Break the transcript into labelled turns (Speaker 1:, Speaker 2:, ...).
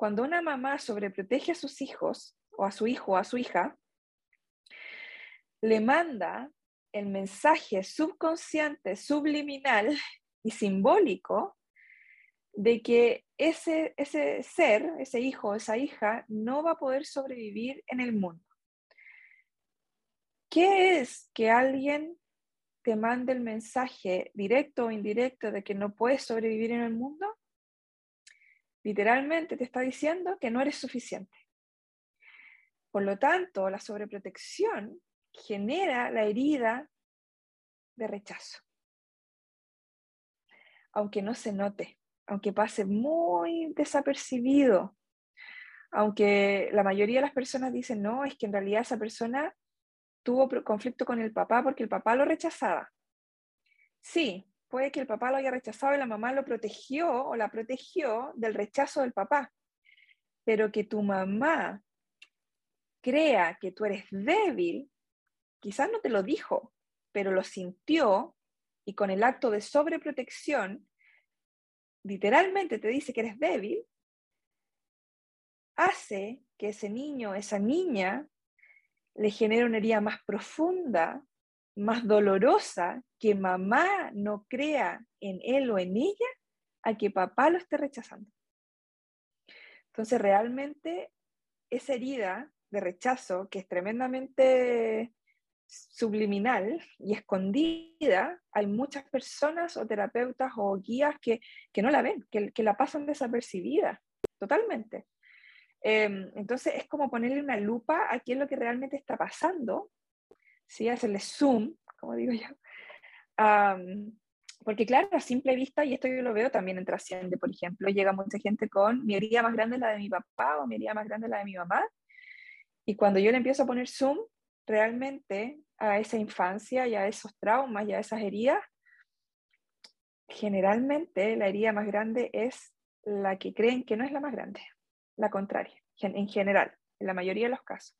Speaker 1: Cuando una mamá sobreprotege a sus hijos o a su hijo o a su hija, le manda el mensaje subconsciente, subliminal y simbólico de que ese, ese ser, ese hijo, esa hija, no va a poder sobrevivir en el mundo. ¿Qué es que alguien te mande el mensaje directo o indirecto de que no puedes sobrevivir en el mundo? Literalmente te está diciendo que no eres suficiente. Por lo tanto, la sobreprotección genera la herida de rechazo. Aunque no se note aunque pase muy desapercibido, aunque la mayoría de las personas dicen, no, es que en realidad esa persona tuvo conflicto con el papá porque el papá lo rechazaba. Sí, puede que el papá lo haya rechazado y la mamá lo protegió o la protegió del rechazo del papá, pero que tu mamá crea que tú eres débil, quizás no te lo dijo, pero lo sintió y con el acto de sobreprotección literalmente te dice que eres débil, hace que ese niño, esa niña, le genere una herida más profunda, más dolorosa, que mamá no crea en él o en ella, a que papá lo esté rechazando. Entonces, realmente, esa herida de rechazo, que es tremendamente subliminal y escondida, hay muchas personas o terapeutas o guías que, no la ven, que, que, la pasan desapercibida, totalmente. Em, entonces es como ponerle una lupa a qué es lo que realmente está pasando, ¿sí? hacerle zoom, como digo yo. porque claro, a simple vista, y esto yo lo veo también en Trasciende, por ejemplo, llega mucha gente con mi herida más grande es la de mi papá o mi herida más grande es la de mi mamá, y cuando yo le empiezo a poner zoom, realmente a esa infancia y a esos traumas y a esas heridas, generalmente la herida más grande es la que creen que no es la más grande, la contraria, en general, en la mayoría de los casos.